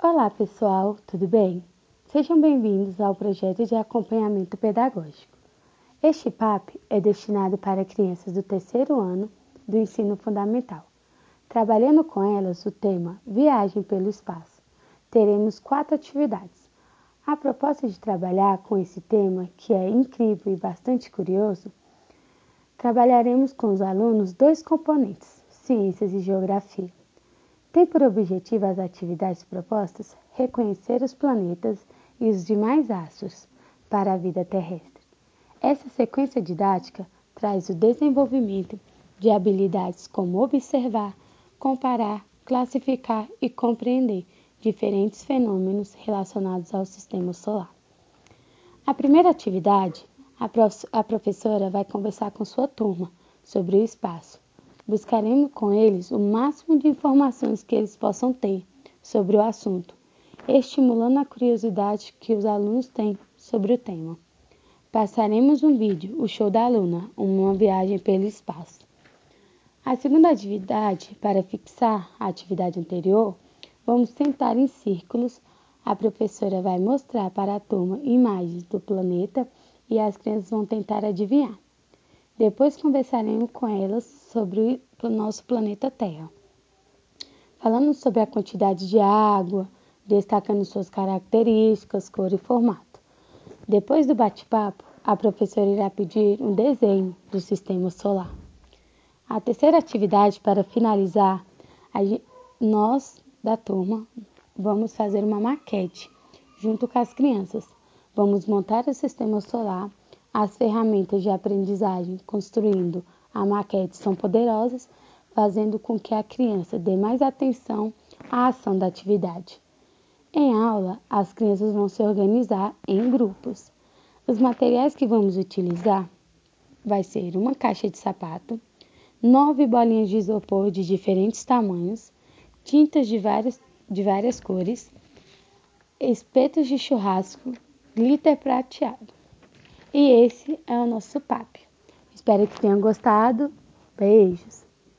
Olá, pessoal, tudo bem? Sejam bem-vindos ao projeto de acompanhamento pedagógico. Este PAP é destinado para crianças do terceiro ano do ensino fundamental. Trabalhando com elas o tema Viagem pelo Espaço, teremos quatro atividades. A proposta de trabalhar com esse tema, que é incrível e bastante curioso, trabalharemos com os alunos dois componentes, ciências e geografia. Tem por objetivo as atividades propostas reconhecer os planetas e os demais astros para a vida terrestre. Essa sequência didática traz o desenvolvimento de habilidades como observar, comparar, classificar e compreender diferentes fenômenos relacionados ao sistema solar. A primeira atividade, a professora vai conversar com sua turma sobre o espaço Buscaremos com eles o máximo de informações que eles possam ter sobre o assunto, estimulando a curiosidade que os alunos têm sobre o tema. Passaremos um vídeo, o show da aluna, uma viagem pelo espaço. A segunda atividade, para fixar a atividade anterior, vamos sentar em círculos. A professora vai mostrar para a turma imagens do planeta e as crianças vão tentar adivinhar. Depois conversaremos com elas sobre o nosso planeta Terra. Falando sobre a quantidade de água, destacando suas características, cor e formato. Depois do bate-papo, a professora irá pedir um desenho do sistema solar. A terceira atividade, para finalizar, nós da turma vamos fazer uma maquete junto com as crianças. Vamos montar o sistema solar as ferramentas de aprendizagem construindo a maquete são poderosas, fazendo com que a criança dê mais atenção à ação da atividade. Em aula, as crianças vão se organizar em grupos. Os materiais que vamos utilizar vai ser uma caixa de sapato, nove bolinhas de isopor de diferentes tamanhos, tintas de várias, de várias cores, espetos de churrasco, glitter prateado. E esse é o nosso papo. Espero que tenham gostado. Beijos!